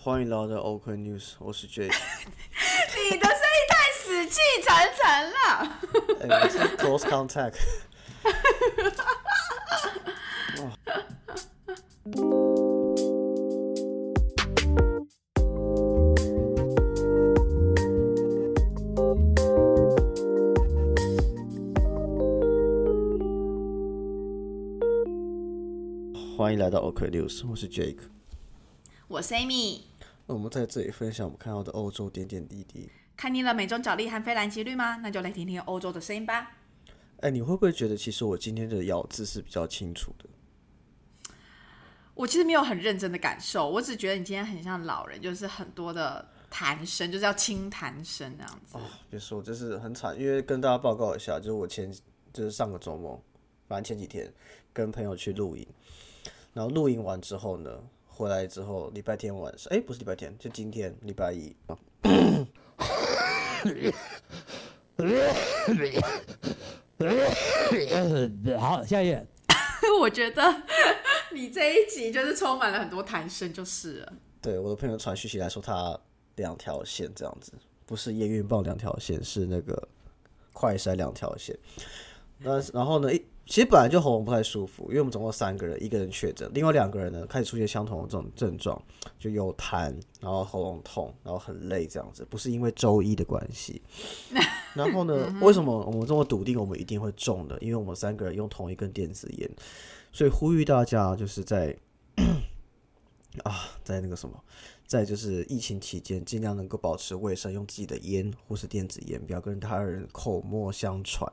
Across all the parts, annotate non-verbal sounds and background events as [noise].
欢迎来到 OK News，我是 Jake。你的声音太死气沉沉了。Close Contact。欢迎来到 OK News，我是 Jake。我是 Amy，那我们在这里分享我们看到的欧洲点点滴滴。看腻了美中角力和非蓝即绿吗？那就来听听欧洲的声音吧。哎、你会不会觉得其实我今天的咬字是比较清楚的？我其实没有很认真的感受，我只觉得你今天很像老人，就是很多的弹声，就是要轻弹声那样子。哦别说，就是很惨，因为跟大家报告一下，就是我前就是上个周末，反正前几天跟朋友去露营，然后露营完之后呢，回来之后礼拜天晚上，哎、不是礼拜天，就今天礼拜一，[coughs] 好，下一页。[laughs] 我觉得 [laughs] 你这一集就是充满了很多弹声，就是了。对我的朋友传讯息来说他两条线这样子，不是验孕棒两条线，是那个快筛两条线。那然后呢，一其实本来就喉咙不太舒服，因为我们总共三个人，一个人确诊，另外两个人呢开始出现相同的这种症状，就有痰，然后喉咙痛，然后很累这样子，不是因为周一的关系。[laughs] 然后呢，为什么我们这么笃定我们一定会中呢？因为我们三个人用同一根电子烟，所以呼吁大家就是在啊，在那个什么。在就是疫情期间，尽量能够保持卫生，用自己的烟或是电子烟，不要跟他人口沫相传。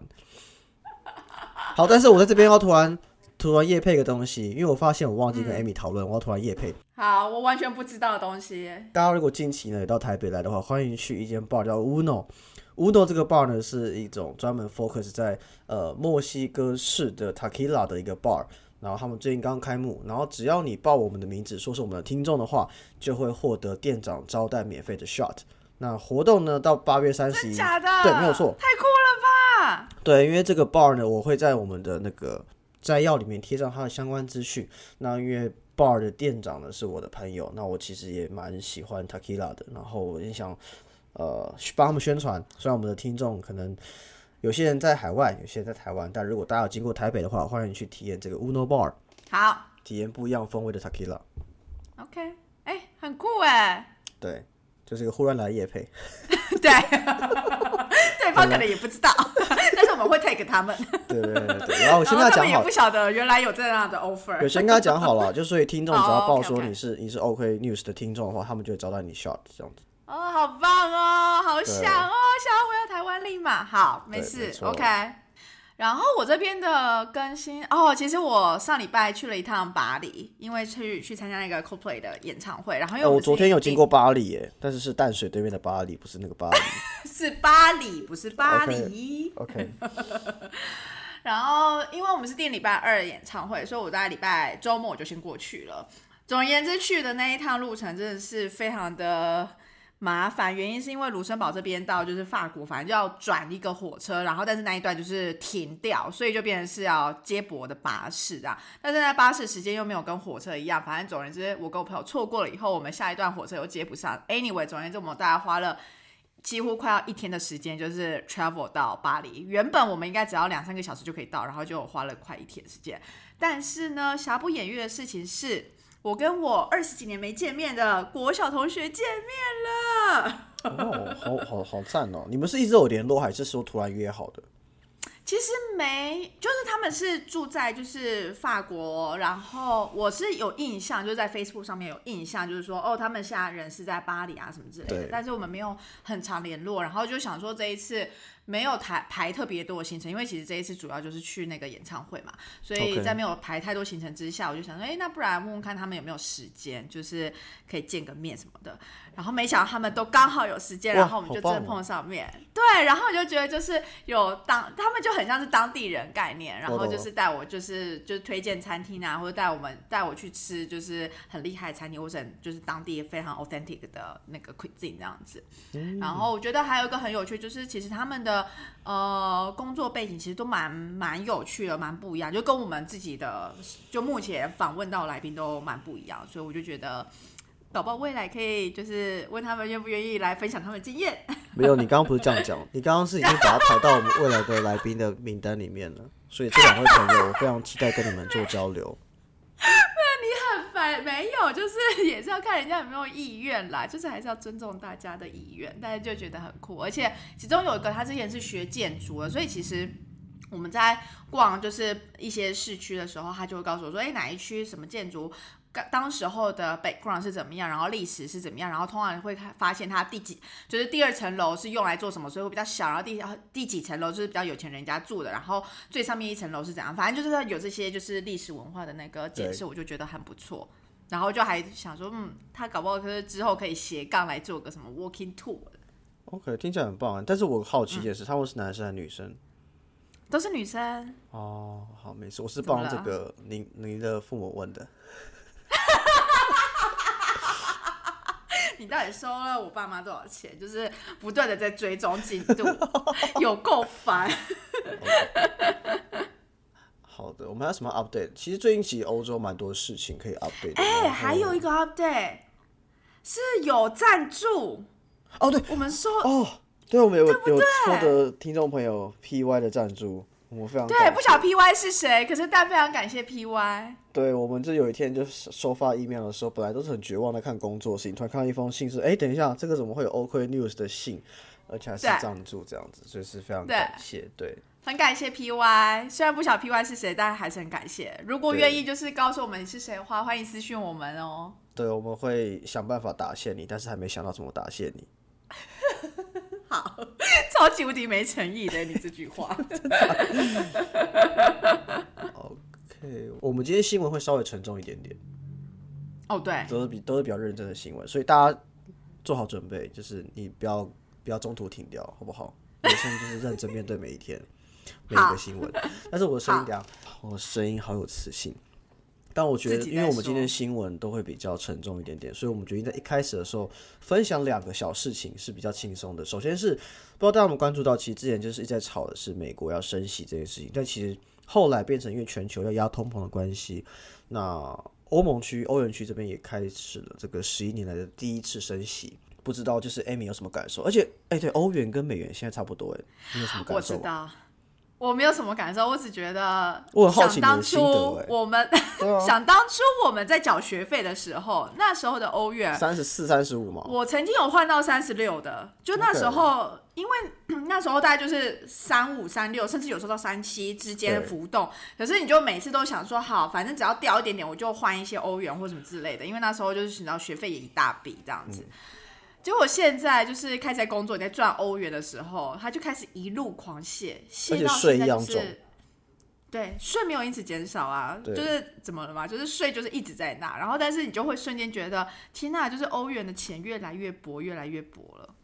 好，但是我在这边要突然突然夜配个东西，因为我发现我忘记跟 Amy 讨论，我要突然夜配。好，我完全不知道的东西。大家如果近期呢也到台北来的话，欢迎去一间 bar 叫 Uno。Uno 这个 bar 呢是一种专门 focus 在呃墨西哥式的 Tequila 的一个 bar。然后他们最近刚开幕，然后只要你报我们的名字，说是我们的听众的话，就会获得店长招待免费的 shot。那活动呢到八月三十一，假的？对，没有错。太酷了吧！对，因为这个 bar 呢，我会在我们的那个摘要里面贴上它的相关资讯。那因为 bar 的店长呢是我的朋友，那我其实也蛮喜欢 Tequila 的，然后我也想呃帮他们宣传。虽然我们的听众可能有些人在海外，有些人在台湾，但如果大家有经过台北的话，欢迎去体验这个 Uno Bar，好体验不一样风味的 Tequila。，OK，哎、很酷哎。对，就是一个忽然来的夜配。[laughs] 对，[laughs] 对方可能也不知道，[laughs] 但是我们会 take 他们。对对对对。然后我先跟他讲好也不，晓得原来有这样的 offer。有先跟他讲好了，就所以听众只要好报说你是你是 OK News 的听众的话，他们就会招待你 shot 这样子。哦，好棒哦，好想哦，想要回到台湾立马。好，没事没，OK。然后我这边的更新哦，其实我上礼拜去了一趟巴黎，因为去去参加那个 Coldplay 的演唱会。然后因为呃，我昨天有经过巴黎耶，但是是淡水对面的巴黎，不是那个巴黎。[laughs] 是巴黎，不是巴黎。OK，[laughs] 然后因为我们是定礼拜二的演唱会，所以我在礼拜周末我就先过去了。总而言之，去的那一趟路程真的是非常的麻烦，原因是因为卢森堡这边到就是法国，反正就要转一个火车，然后但是那一段就是停掉，所以就变成是要接驳的巴士啊。但是那巴士时间又没有跟火车一样，反正总而言之，我跟我朋友错过了以后，我们下一段火车又接不上。Anyway，总而言之，我们大概花了。几乎快要一天的时间，就是 travel 到巴黎。原本我们应该只要两三个小时就可以到，然后就花了快一天时间。但是呢，瑕不掩瑜的事情是，我跟我二十几年没见面的国小同学见面了。哦，好好好赞哦！你们是一直有联络，还是说突然约好的？其实没，就是他们是住在就是法国，然后我是有印象，就是在 Facebook 上面有印象，就是说哦，他们现在人是在巴黎啊什么之类的，但是我们没有很常联络，然后就想说这一次没有排排特别多的行程，因为其实这一次主要就是去那个演唱会嘛，所以在没有排太多行程之下，我就想说，哎，那不然问问看他们有没有时间，就是可以见个面什么的。然后没想到他们都刚好有时间，然后我们就真的碰上面。对，然后我就觉得就是有当他们就很像是当地人概念，然后就是带我就是就是推荐餐厅啊，或者带我们带我去吃就是很厉害的餐厅，或者很就是当地非常 authentic 的那个 cuisine 这样子。然后我觉得还有一个很有趣，就是其实他们的呃工作背景其实都蛮蛮有趣的，蛮不一样，就跟我们自己的就目前访问到的来宾都蛮不一样，所以我就觉得。搞不好未来可以就是问他们愿不愿意来分享他们的经验。[laughs] 没有，你刚刚不是这样讲，你刚刚是已经把他排到我们未来的来宾的名单里面了。所以这两位朋友，我非常期待跟你们做交流。很烦，没有，就是也是要看人家有没有意愿啦，就是还是要尊重大家的意愿，但是就觉得很酷，而且其中有一个他之前是学建筑的，所以其实我们在逛就是一些市区的时候，他就会告诉我说，哎，哪一区什么建筑。当时候的 background 是怎么样，然后历史是怎么样，然后通常会看发现它第几，就是第二层楼是用来做什么，所以会比较小，然后第第几层楼就是比较有钱人家住的，然后最上面一层楼是怎样，反正就是有这些就是历史文化的那个解释，我就觉得很不错，然后就还想说，嗯，他搞不好是之后可以斜杠来做个什么 walking tour。OK，听起来很棒，但是我好奇的是，他们是男生还是女生？都是女生。哦，好，没事，我是帮这个您您的父母问的。你到底收了我爸妈多少钱？就是不断的在追踪进度，有够烦。[laughs] 好的，我们还有什么 update？其实最近其实欧洲蛮多事情可以 update。哎，还有一个 update 是有赞助。哦，对，我们说哦，对，我们有有获得听众朋友 PY 的赞助。我非常对，不晓得 P Y 是谁，可是但非常感谢 P Y。对，我们这有一天就是收发 email 的时候，本来都是很绝望的看工作信，突然看到一封信是，哎，等一下，这个怎么会有 OK News 的信，而且还是赞助这样子，所以是非常感谢。对，很感谢 P Y，虽然不晓得 P Y 是谁，但还是很感谢。如果愿意就是告诉我们你是谁的话，欢迎私讯我们哦。对，我们会想办法答谢你，但是还没想到怎么答谢你。[laughs] 好，超级无敌没诚意的你这句话。OK，我们今天新闻会稍微沉重一点点。哦，对，都是比都是比较认真的新闻，所以大家做好准备，就是你不要不要中途停掉，好不好？人生就是认真面对每一天 [laughs] 每一个新闻。但是我的声音，我声音好有磁性。但我觉得，因为我们今天新闻都会比较沉重一点点，所以我们决定在一开始的时候分享两个小事情是比较轻松的。首先是不知道大家有没有关注到，其实之前就是一直在吵的是美国要升息这件事情，但其实后来变成因为全球要压通膨的关系，那欧盟区、欧元区这边也开始了这个十一年来的第一次升息。不知道就是 Amy 有什么感受？而且，哎，对，欧元跟美元现在差不多，哎，你有什么感受？我知道。我没有什么感受，我只觉得我想当初我们 [laughs] 想当初我们在缴学费的时候，那时候的欧元三十四、三十五嘛。我曾经有换到三十六的，就那时候，因为 [clears throat] 那时候大概就是三五、三六，甚至有时候到三七之间浮动。可是你就每次都想说，好，反正只要掉一点点，我就换一些欧元或什么之类的。因为那时候就是你知道学费也一大笔这样子。结果现在就是开始在工作，你在赚欧元的时候，他就开始一路狂泻，泻到现在就是，对，税没有因此减少啊，就是怎么了嘛？就是税就是一直在那，然后但是你就会瞬间觉得，天呐，就是欧元的钱越来越薄，越来越薄了。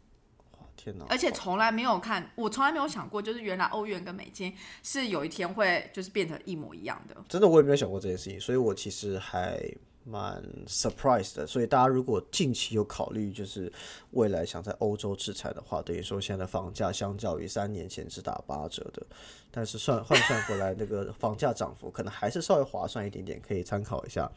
天哪！而且从来没有看，我从来没有想过，就是原来欧元跟美金是有一天会就是变成一模一样的。真的，我也没有想过这件事情，所以我其实还。蛮 surprised 的，所以大家如果近期有考虑，就是未来想在欧洲制裁的话，等于说现在的房价相较于三年前是打八折的，但是算换算过来，那个房价涨幅可能还是稍微划算一点点，可以参考一下。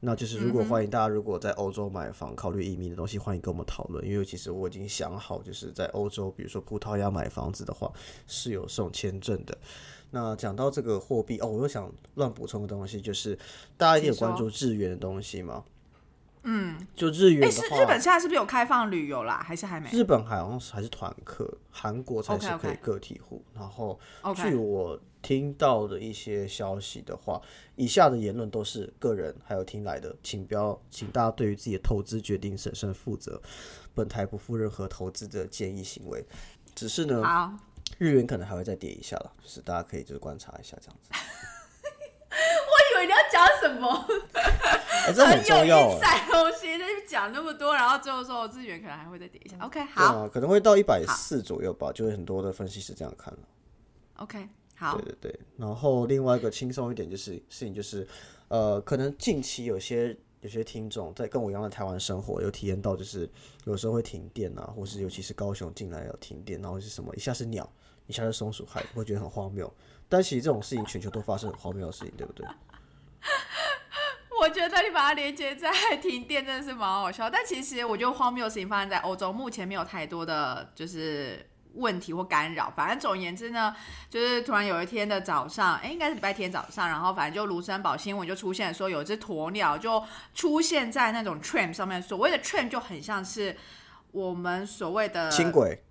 那就是如果欢迎大家如果在欧洲买房，考虑移民的东西，欢迎跟我们讨论，因为其实我已经想好，就是在欧洲，比如说葡萄牙买房子的话，是有送签证的。那讲到这个货币哦，我又想乱补充个东西，就是大家一定有关注日元的东西吗？嗯，就日元的话，日本现在是不是有开放旅游啦？还是还没？日本好像是还是团客，韩国才是可以个体户。然后据我听到的一些消息的话，以下的言论都是个人还有听来的，请不要，请大家对于自己的投资决定审慎负责。本台不负任何投资的建议行为，只是呢。好。日元可能还会再跌一下了，就是大家可以就是观察一下这样子。[laughs] 我以为你要讲什么，[laughs] 这很重要。在东西，那讲那么多，然后最后说日元可能还会再跌一下。OK，好，可能会到一百四左右吧，就是很多的分析师这样看了。OK，好，对对对。然后另外一个轻松一点就是事情就是，呃，可能近期有些。有些听众在跟我一样的台湾生活，有体验到就是有时候会停电啊，或是尤其是高雄进来有停电，然后是什么一下是鸟，一下是松鼠，害，会觉得很荒谬。但其实这种事情全球都发生很荒谬的事情，对不对？[laughs] 我觉得你把它连接在停电真的是蛮好笑，但其实我觉得荒谬的事情发生在欧洲，目前没有太多的就是问题或干扰。反正总而言之呢，就是突然有一天的早上，哎，应该是礼拜天早上，然后反正就卢森堡新闻就出现说有一只鸵鸟就出现在那种 tram 上面，所谓的 tram 就很像是我们所谓的轻轨，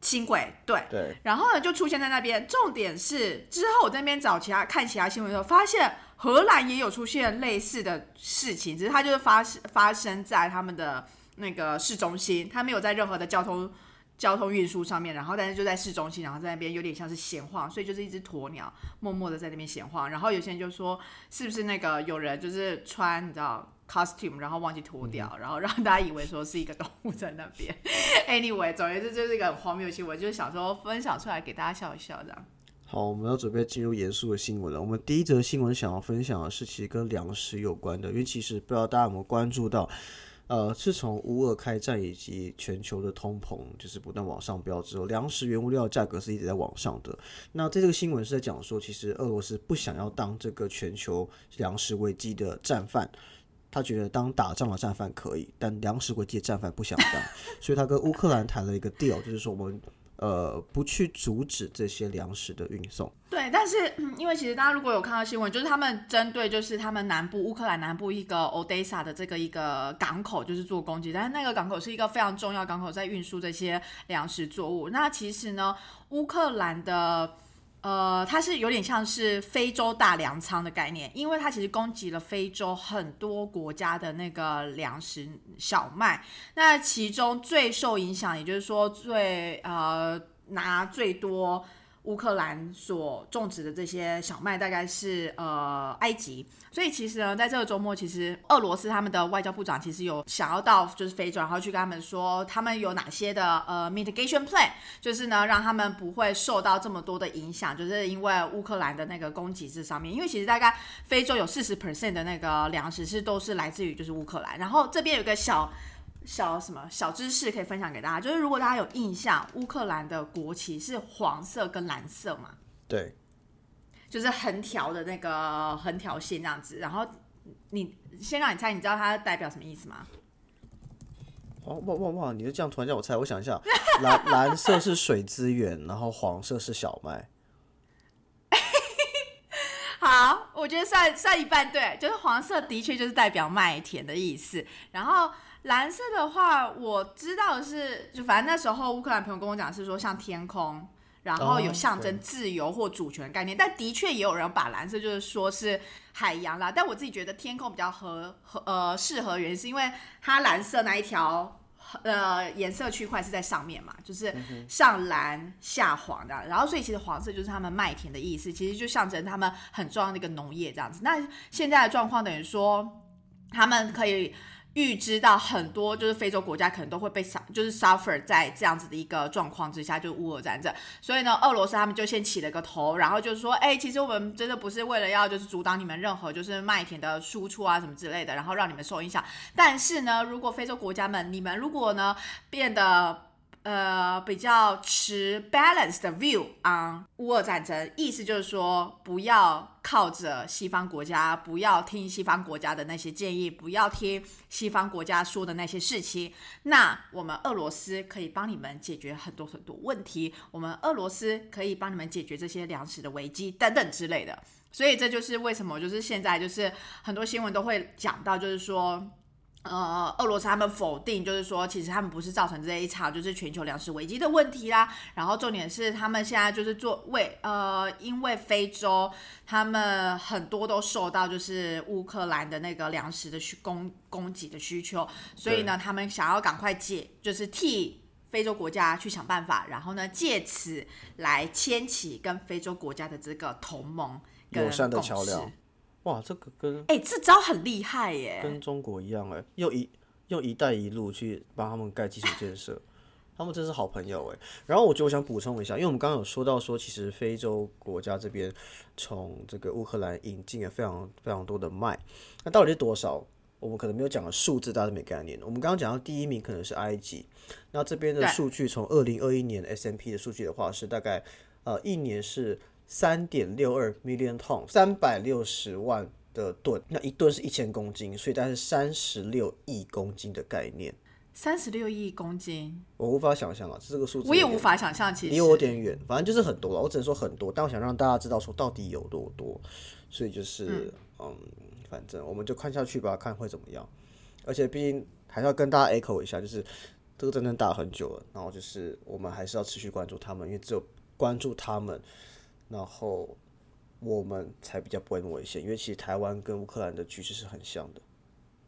轻轨，对。对，然后呢，就出现在那边。重点是之后我在那边找其他看其他新闻的时候，发现荷兰也有出现类似的事情，只是它就是发生发生在他们的那个市中心，它没有在任何的交通交通运输上面，然后但是就在市中心，然后在那边有点像是闲晃，所以就是一只鸵鸟默默的在那边闲晃。然后有些人就说，是不是那个有人就是穿你知道 costume，然后忘记脱掉，然后让大家以为说是一个动物在那边。[laughs] Anyway，总而言之就是一个很荒谬的新闻，就是想说分享出来给大家笑一笑这样。好，我们要准备进入严肃的新闻了。我们第一则新闻想要分享的是，其实跟粮食有关的，因为其实不知道大家有没有关注到，呃，自从乌俄开战以及全球的通膨就是不断往上飙之后，粮食原物料价格是一直在往上的。那在这个新闻是在讲说，其实俄罗斯不想要当这个全球粮食危机的战犯。他觉得当打仗的战犯可以，但粮食危机的战犯不想当，所以他跟乌克兰谈了一个 deal，就是说我们呃不去阻止这些粮食的运送。对，但是、因为其实大家如果有看到新闻，就是他们针对就是他们南部乌克兰南部一个 Odessa 的这个一个港口就是做攻击，但是那个港口是一个非常重要港口，在运输这些粮食作物。那其实呢，乌克兰的。呃，它是有点像是非洲大粮仓的概念，因为它其实供给了非洲很多国家的那个粮食小麦，那其中最受影响，也就是说最呃拿最多乌克兰所种植的这些小麦，大概是呃埃及。所以其实呢，在这个周末，其实俄罗斯他们的外交部长其实有想要到就是非洲，然后去跟他们说他们有哪些的呃 mitigation plan，就是呢让他们不会受到这么多的影响，就是因为乌克兰的那个供给制上面，因为其实大概非洲有四十 percent 的那个粮食是都是来自于就是乌克兰，然后这边有个小。小什么小知识可以分享给大家，就是如果大家有印象，乌克兰的国旗是黄色跟蓝色嘛，对，就是横条的那个横条线这样子。然后你先让你猜，你知道它代表什么意思吗？哇哇哇哇！你就这样突然叫我猜，我想一下，蓝蓝色是水资源，然后黄色是小麦。[laughs] 好，我觉得算算一半对，就是黄色的确就是代表麦田的意思，然后蓝色的话，我知道的是，就反正那时候乌克兰朋友跟我讲是说像天空，然后有哦象征自由或主权的概念，但的确也有人把蓝色就是说是海洋啦，但我自己觉得天空比较合合呃适合，原因是因为它蓝色那一条。呃，颜色区块是在上面嘛，就是上蓝下黄的，然后所以其实黄色就是他们麦田的意思，其实就象征他们很重要的一个农业这样子。那现在的状况等于说，他们可以预知到很多就是非洲国家可能都会被 su 就是 suffer 在这样子的一个状况之下，就是乌俄战争。所以呢，俄罗斯他们就先起了个头，然后就是说，哎、其实我们真的不是为了要就是阻挡你们任何就是麦田的输出啊什么之类的，然后让你们受影响。但是呢，如果非洲国家们，你们如果呢变得呃比较持 balanced 的 view on 乌俄战争，意思就是说不要靠着西方国家，不要听西方国家的那些建议，不要听西方国家说的那些事情。那我们俄罗斯可以帮你们解决很多很多问题，我们俄罗斯可以帮你们解决这些粮食的危机等等之类的。所以这就是为什么，就是现在就是很多新闻都会讲到，就是说。呃，俄罗斯他们否定，就是说，其实他们不是造成这一场就是全球粮食危机的问题啦。然后重点是，他们现在就是做为呃，因为非洲他们很多都受到就是乌克兰的那个粮食的需供供给的需求，所以呢，他们想要赶快解，就是替非洲国家去想办法，然后呢，借此来牵起跟非洲国家的这个同盟跟友善的桥梁。哇，这个跟哎、这招很厉害耶！跟中国一样哎，用一用“一带一路”去帮他们盖基础建设，他们真是好朋友哎。然后我觉得我想补充一下，因为我们刚刚有说到说，其实非洲国家这边从这个乌克兰引进了非常非常多的麦，那到底是多少？我们可能没有讲的数字，大家都没概念。我们刚刚讲到第一名可能是埃及，那这边的数据从二零二一年 S M P 的数据的话是大概呃一年是三点六二 million ton，三百六十万的吨，那一吨是一千公斤，所以大概是三十六亿公斤的概念。三十六亿公斤，我无法想象啊，这个数字我也无法想象。其实离我有点远，反正就是很多了。我只能说很多，但我想让大家知道说到底有多多，所以就是嗯反正我们就看下去吧，看会怎么样。而且毕竟还是要跟大家 echo 一下，就是这个战争打很久了，然后就是我们还是要持续关注他们，因为只有关注他们，然后我们才比较不会那么危险。因为其实台湾跟乌克兰的局势是很像的，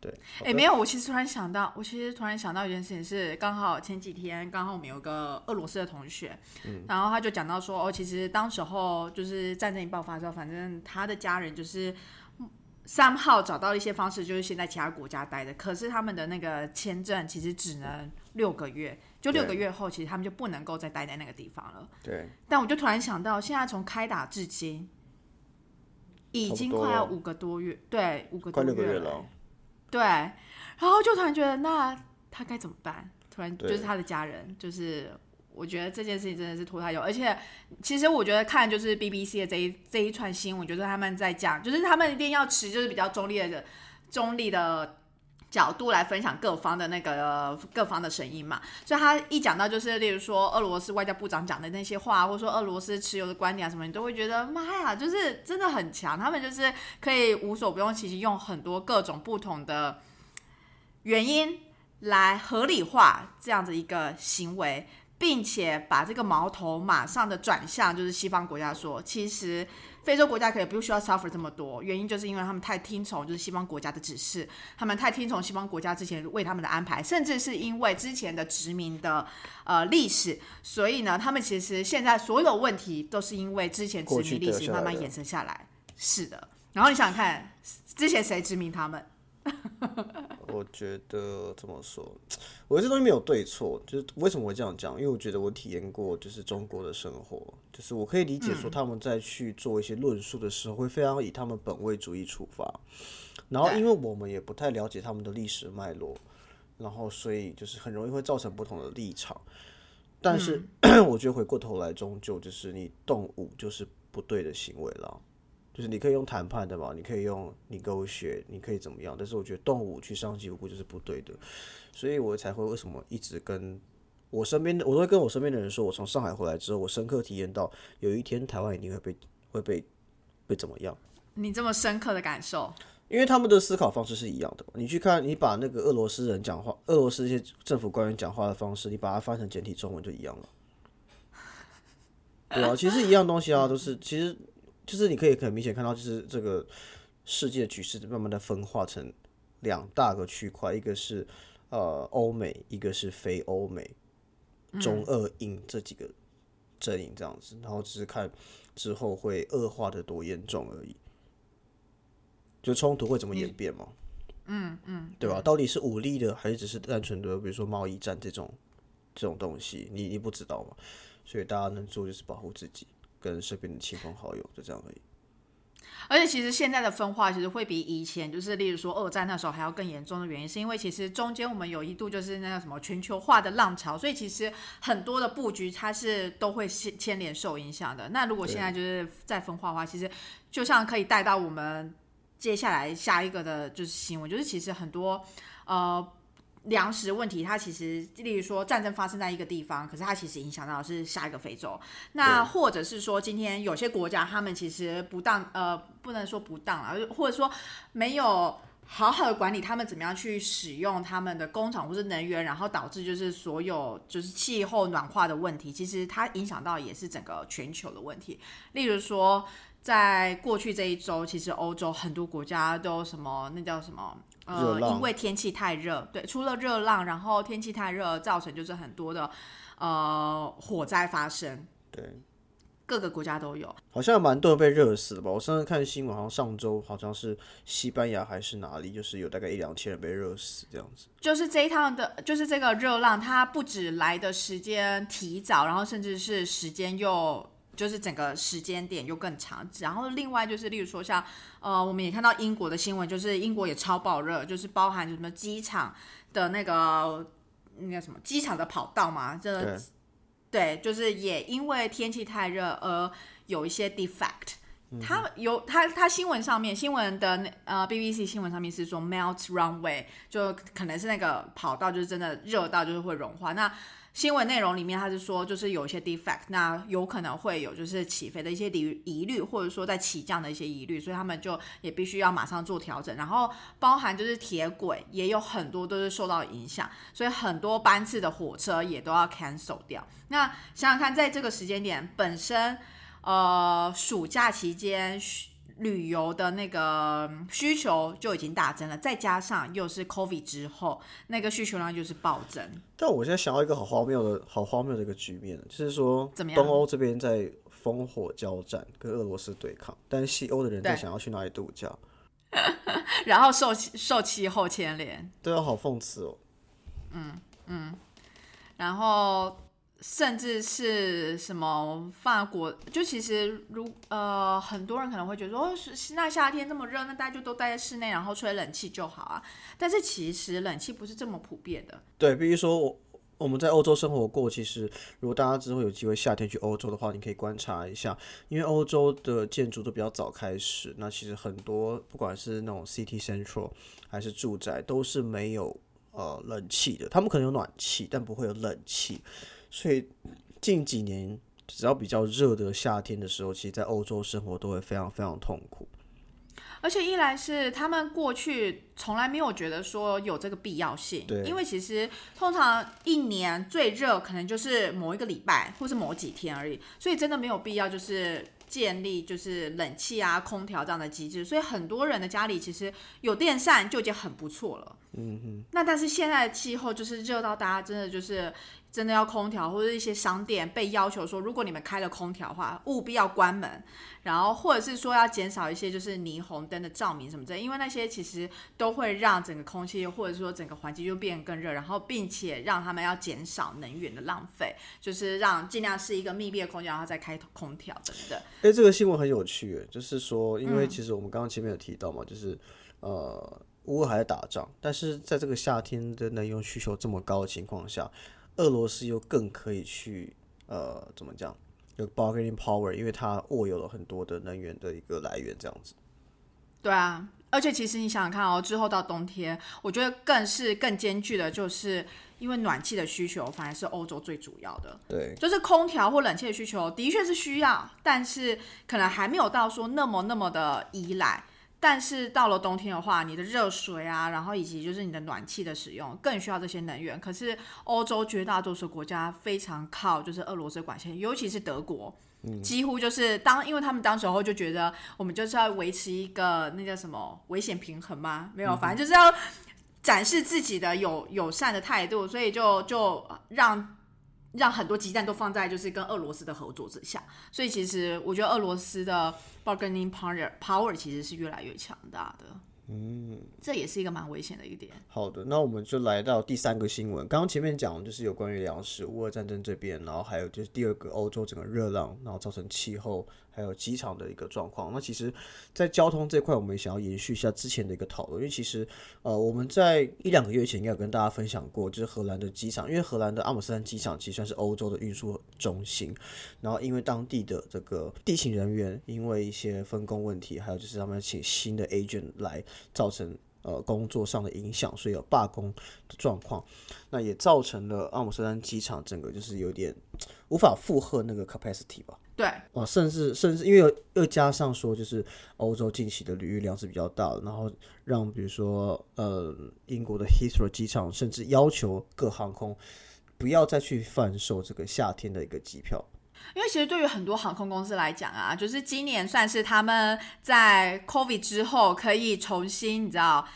对。哎、没有，我其实突然想到，我其实突然想到一件事情是，刚好前几天刚好我们有个俄罗斯的同学，然后他就讲到说，哦，其实当时候就是战争一爆发之后，反正他的家人就是三号找到了一些方式，就是先在其他国家待着，可是他们的那个签证其实只能六个月，就六个月后，其实他们就不能够再待在那个地方了。对，但我就突然想到，现在从开打至今，已经快要五个多月，对，五个多快六个月了了。对，然后就突然觉得，那他该怎么办？突然就是他的家人，就是我觉得这件事情真的是拖太久，而且其实我觉得看就是 BBC 的这一这一串新闻，就是他们在讲，就是他们一定要持就是比较中立的中立的。角度来分享各方的那个各方的声音嘛，所以他一讲到就是，例如说俄罗斯外交部长讲的那些话，或者说俄罗斯持有的观点啊什么，你都会觉得妈呀，就是真的很强，他们就是可以无所不用其极，用很多各种不同的原因来合理化这样子一个行为，并且把这个矛头马上的转向就是西方国家说，其实非洲国家可以不需要 suffer 这么多，原因就是因为他们太听从就是西方国家的指示，他们太听从西方国家之前为他们的安排，甚至是因为之前的殖民的呃历史，所以呢，他们其实现在所有问题都是因为之前殖民历史慢慢衍生下来。是的，然后你想想看，之前谁殖民他们？[laughs] 我觉得怎么说，我觉得这东西没有对错，就是为什么会这样讲？因为我觉得我体验过，就是中国的生活，就是我可以理解说他们在去做一些论述的时候，会非常以他们本位主义出发，然后因为我们也不太了解他们的历史脉络，然后所以就是很容易会造成不同的立场。但是、[clears throat] 我觉得回过头来，终究就是你动武就是不对的行为了。就是你可以用谈判的嘛，你可以用你给我学，你可以怎么样？但是我觉得动物去伤及无辜就是不对的，所以我才会为什么一直跟我身边的，我都会跟我身边的人说，我从上海回来之后，我深刻体验到有一天台湾一定会被会被被怎么样，你这么深刻的感受，因为他们的思考方式是一样的嘛。你去看，你把那个俄罗斯人讲话，俄罗斯一些政府官员讲话的方式，你把它翻成简体中文就一样了。对啊，其实一样东西啊，都是其实就是你可以很明显看到，就是这个世界局势慢慢的分化成两大个区块，一个是呃欧美，一个是非欧美，中俄印这几个阵营这样子，然后只是看之后会恶化的多严重而已。就冲突会怎么演变嘛？嗯嗯，对吧？到底是武力的，还是只是单纯的，比如说贸易战这种这种东西，你你不知道嘛？所以大家能做就是保护自己跟身边的亲朋好友，就这样而已。而且其实现在的分化其实会比以前，就是例如说二战那时候还要更严重的原因，是因为其实中间我们有一度就是那个什么全球化的浪潮，所以其实很多的布局它是都会牵牵连受影响的。那如果现在就是再分化的话，其实就像可以带到我们接下来下一个的就是新闻，就是其实很多呃。粮食问题，它其实，例如说战争发生在一个地方，可是它其实影响到的是下一个非洲。那或者是说，今天有些国家他们其实不当，呃，不能说不当啊，或者说没有好好的管理他们怎么样去使用他们的工厂或是能源，然后导致就是所有就是气候暖化的问题，其实它影响到也是整个全球的问题。例如说，在过去这一周，其实欧洲很多国家都什么那叫什么？呃，因为天气太热，对，除了热浪，然后天气太热，造成就是很多的呃火灾发生，对，各个国家都有。好像蛮多人被热死的吧？我上次看新闻，好像上周好像是西班牙还是哪里，就是有大概一两千人被热死这样子。就是这一趟的，就是这个热浪，它不止来的时间提早，然后甚至是时间又就是整个时间点又更长。然后另外就是，例如说像呃，我们也看到英国的新闻，就是英国也超爆热，就是包含什么机场的那个那个什么机场的跑道嘛，这对对，就是也因为天气太热而有一些 defect。他有他他新闻上面新闻的那呃 BBC 新闻上面是说 melt runway，就可能是那个跑道就是真的热到就是会融化。那新闻内容里面他是说就是有一些 defect，那有可能会有就是起飞的一些疑疑虑，或者说在起降的一些疑虑，所以他们就也必须要马上做调整。然后包含就是铁轨也有很多都是受到影响，所以很多班次的火车也都要 cancel 掉。那想想看，在这个时间点本身。呃，暑假期间旅游的那个需求就已经大增了，再加上又是 COVID 之后，那个需求量就是暴增。但我现在想到一个好荒谬的好荒谬的一个局面，就是说，怎么样？东欧这边在烽火交战，跟俄罗斯对抗，但是西欧的人在想要去哪里度假，[laughs] 然后受受气候牵连，对啊，好讽刺哦。嗯嗯，然后。甚至是什么法国，就其实如呃，很多人可能会觉得说，那夏天这么热，那大家就都待在室内，然后吹冷气就好啊。但是其实冷气不是这么普遍的。对，比如说我我们在欧洲生活过，其实如果大家之后有机会夏天去欧洲的话，你可以观察一下，因为欧洲的建筑都比较早开始，那其实很多不管是那种 city central 还是住宅，都是没有呃冷气的，他们可能有暖气，但不会有冷气。所以近几年，只要比较热的夏天的时候，其实，在欧洲生活都会非常非常痛苦。而且一来是他们过去从来没有觉得说有这个必要性，对，因为其实通常一年最热可能就是某一个礼拜或是某几天而已，所以真的没有必要就是建立就是冷气啊、空调这样的机制。所以很多人的家里其实有电扇就已经很不错了。嗯哼。那但是现在的气候就是热到大家真的就是。真的要空调，或者一些商店被要求说，如果你们开了空调的话，务必要关门，然后或者是说要减少一些就是霓虹灯的照明什么的，因为那些其实都会让整个空气或者说整个环境就变得更热，然后并且让他们要减少能源的浪费，就是让尽量是一个密闭的空间，然后再开空调等等。哎，这个新闻很有趣，就是说，因为其实我们刚刚前面有提到嘛，就是呃，乌还在打仗，但是在这个夏天的能源需求这么高的情况下。俄罗斯又更可以去呃怎么讲有 bargaining power，因为它握有了很多的能源的一个来源，这样子。对啊，而且其实你想想看哦，之后到冬天，我觉得更是更艰巨的，就是因为暖气的需求反而是欧洲最主要的。对，就是空调或冷气的需求的确是需要，但是可能还没有到说那么那么的依赖。但是到了冬天的话，你的热水啊，然后以及就是你的暖气的使用，更需要这些能源。可是欧洲绝大多数国家非常靠就是俄罗斯管线，尤其是德国，几乎就是当因为他们当时候就觉得我们就是要维持一个那叫什么危险平衡吗？没有，反正就是要展示自己的友友善的态度，所以就就让。让很多鸡蛋都放在就是跟俄罗斯的合作之下，所以其实我觉得俄罗斯的 bargaining power power 其实是越来越强大的。嗯，这也是一个蛮危险的一点。好的，那我们就来到第三个新闻。刚刚前面讲就是有关于粮食、乌俄战争这边，然后还有就是第二个欧洲整个热浪，然后造成气候。还有机场的一个状况，那其实，在交通这块，我们也想要延续一下之前的一个讨论，因为其实，呃，我们在一两个月前应该有跟大家分享过，就是荷兰的机场，因为荷兰的阿姆斯特丹机场其实算是欧洲的运输中心，然后因为当地的这个地勤人员因为一些分工问题，还有就是他们请新的 agent 来，造成呃工作上的影响，所以有罢工的状况，那也造成了阿姆斯特丹机场整个就是有点无法负荷那个 capacity 吧。对，哦，甚至甚至因为又加上说，就是欧洲近期的旅运量是比较大的，然后让比如说呃英国的 Heathrow 机场甚至要求各航空不要再去贩售这个夏天的一个机票，因为其实对于很多航空公司来讲啊，就是今年算是他们在 COVID 之后可以重新你知道。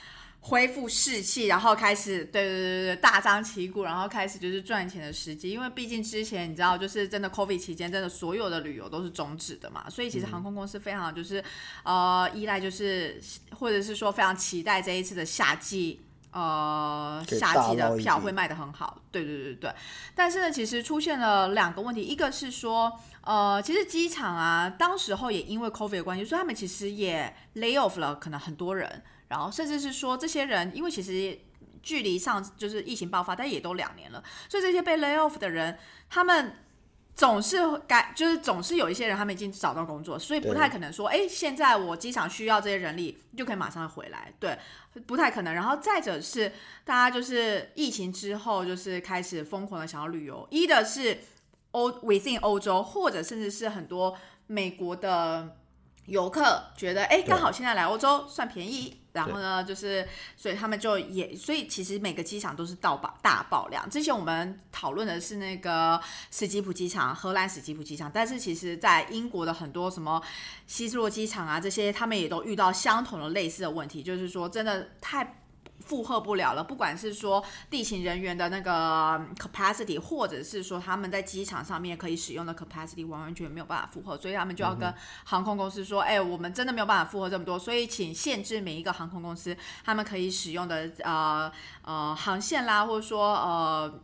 恢复士气，然后开始对对对对对大张旗鼓，然后开始就是赚钱的时机。因为毕竟之前你知道，就是真的 COVID 期间，真的所有的旅游都是终止的嘛，所以其实航空公司非常就是呃依赖，就是或者是说非常期待这一次的夏季呃夏季的票会卖的很好。对对对对。但是呢，其实出现了两个问题，一个是说呃其实机场啊，当时候也因为 COVID 的关系，所以他们其实也 lay off 了可能很多人。然后甚至是说，这些人因为其实距离上就是疫情爆发，但也都两年了，所以这些被 lay off 的人，他们总是该就是总是有一些人他们已经找到工作，所以不太可能说，哎，现在我机场需要这些人力，就可以马上回来，对，不太可能。然后再者是大家就是疫情之后就是开始疯狂的想要旅游，一的是欧 within 欧洲，或者甚至是很多美国的游客觉得，哎，刚好现在来欧洲算便宜。然后呢，就是所以他们就也，所以其实每个机场都是到爆大爆量。之前我们讨论的是那个史基普机场，荷兰史基普机场，但是其实在英国的很多什么希斯罗机场啊这些，他们也都遇到相同的类似的问题，就是说真的太。负荷不了了，不管是说地勤人员的那个 capacity，或者是说他们在机场上面可以使用的 capacity，完完全没有办法负荷，所以他们就要跟航空公司说，哎、我们真的没有办法负荷这么多，所以请限制每一个航空公司他们可以使用的呃呃航线啦，或者说呃。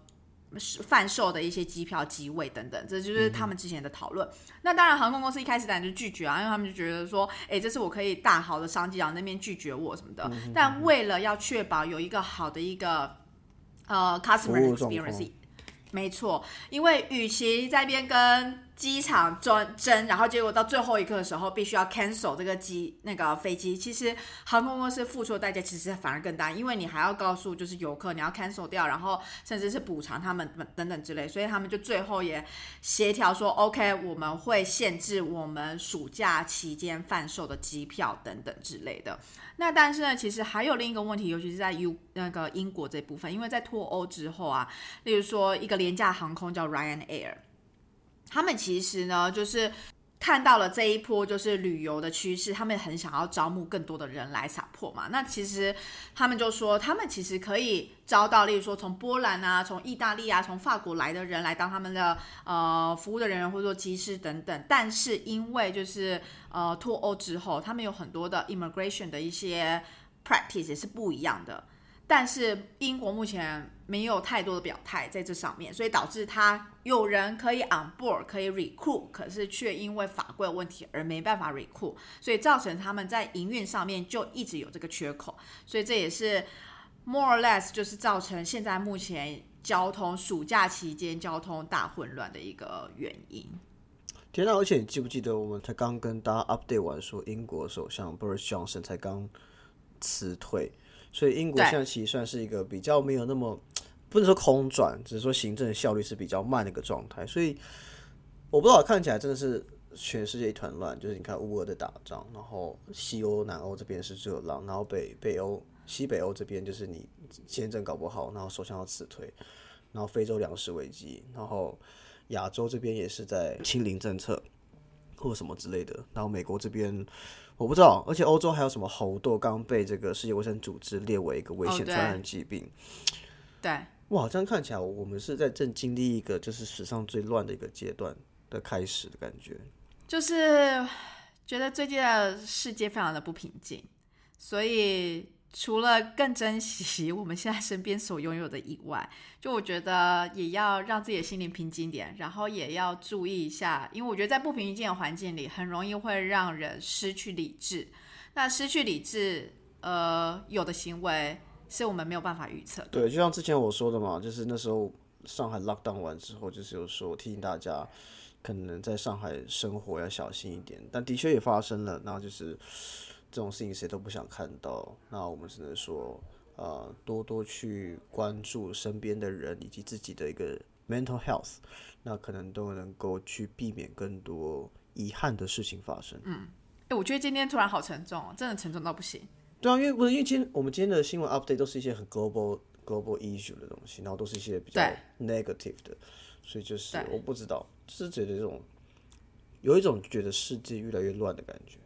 是贩售的一些机票、机位等等，这就是他们之前的讨论。那当然，航空公司一开始当然就拒绝啊，因为他们就觉得说，哎，这是我可以大好的商机，然后那边拒绝我什么的。但为了要确保有一个好的一个呃 customer experience，没错，因为与其在那边跟机场争争，然后结果到最后一刻的时候必须要 cancel 这个机那个飞机，其实航空公司付出的代价其实反而更大，因为你还要告诉就是游客你要 cancel 掉，然后甚至是补偿他们等等之类，所以他们就最后也协调说 OK，我们会限制我们暑假期间贩售的机票等等之类的。那但是呢，其实还有另一个问题，尤其是在 U 那个英国这部分，因为在脱欧之后啊，例如说一个廉价航空叫 Ryanair，他们其实呢就是。看到了这一波就是旅游的趋势，他们很想要招募更多的人来 support 嘛。那其实他们就说，他们其实可以招到，例如说从波兰啊、从意大利啊、从法国来的人来当他们的呃服务的人员，或者说机师等等。但是因为就是呃脱欧之后，他们有很多的 immigration 的一些 practice 也是不一样的。但是英国目前没有太多的表态在这上面，所以导致他有人可以 on board 可以 recruit，可是却因为法规问题而没办法 recruit，所以造成他们在营运上面就一直有这个缺口，所以这也是 more or less 就是造成现在目前交通暑假期间交通大混乱的一个原因。天呐！而且你记不记得我们才刚跟大家 update 完说，英国首相 Boris Johnson 才刚辞退，所以英国对现在其实算是一个比较没有那么不能说空转，只是说行政效率是比较慢的一个状态。所以我不知道，看起来真的是全世界一团乱。就是你看乌俄在打仗，然后西欧、南欧这边是热浪，然后北北欧、西北欧这边就是你签证搞不好，然后首相要辞退，然后非洲粮食危机，然后亚洲这边也是在清零政策或什么之类的，然后美国这边我不知道，而且欧洲还有什么猴痘刚被这个世界卫生组织列为一个危险传染疾病。对，哇，这样看起来我们是在正经历一个就是史上最乱的一个阶段的开始的感觉。就是觉得最近的世界非常的不平静，所以除了更珍惜我们现在身边所拥有的以外，就我觉得也要让自己的心灵平静点，然后也要注意一下，因为我觉得在不平静的环境里，很容易会让人失去理智。那失去理智，呃，有的行为是我们没有办法预测。对，就像之前我说的嘛，就是那时候上海 lock down 完之后，就是有说提醒大家，可能在上海生活要小心一点。但的确也发生了，然后就是这种事情谁都不想看到。那我们只能说，呃，多多去关注身边的人以及自己的一个 mental health，那可能都能够去避免更多遗憾的事情发生。嗯哎，我觉得今天突然好沉重哦，真的沉重到不行。对啊，因为不是因为今天我们今天的新闻 update 都是一些很 global global issue 的东西，然后都是一些比较 negative 的，所以就是我不知道，就是觉得这种有一种觉得世界越来越乱的感觉。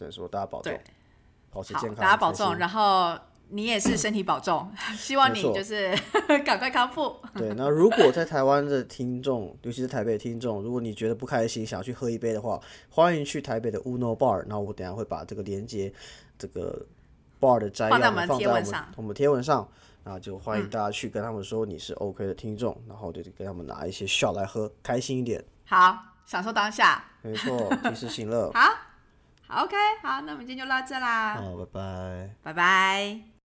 只能说大家保重，保持，健康，大家保重，然后你也是身体保重，希望你就是 [laughs] 赶快康复。对，那如果在台湾的听众，尤其是台北的听众，如果你觉得不开心，想要去喝一杯的话，欢迎去台北的 Uno Bar。然后我等下会把这个连接，这个 bar 的摘要放在我们我们贴文上我们贴文上，然后就欢迎大家去跟他们说你是 OK 的听众，然后就给他们拿一些 shot 来喝，开心一点。好，享受当下。没错，及时行乐。[laughs] 好，好，OK，好，那我们今天就到这啦，好，拜拜。拜拜。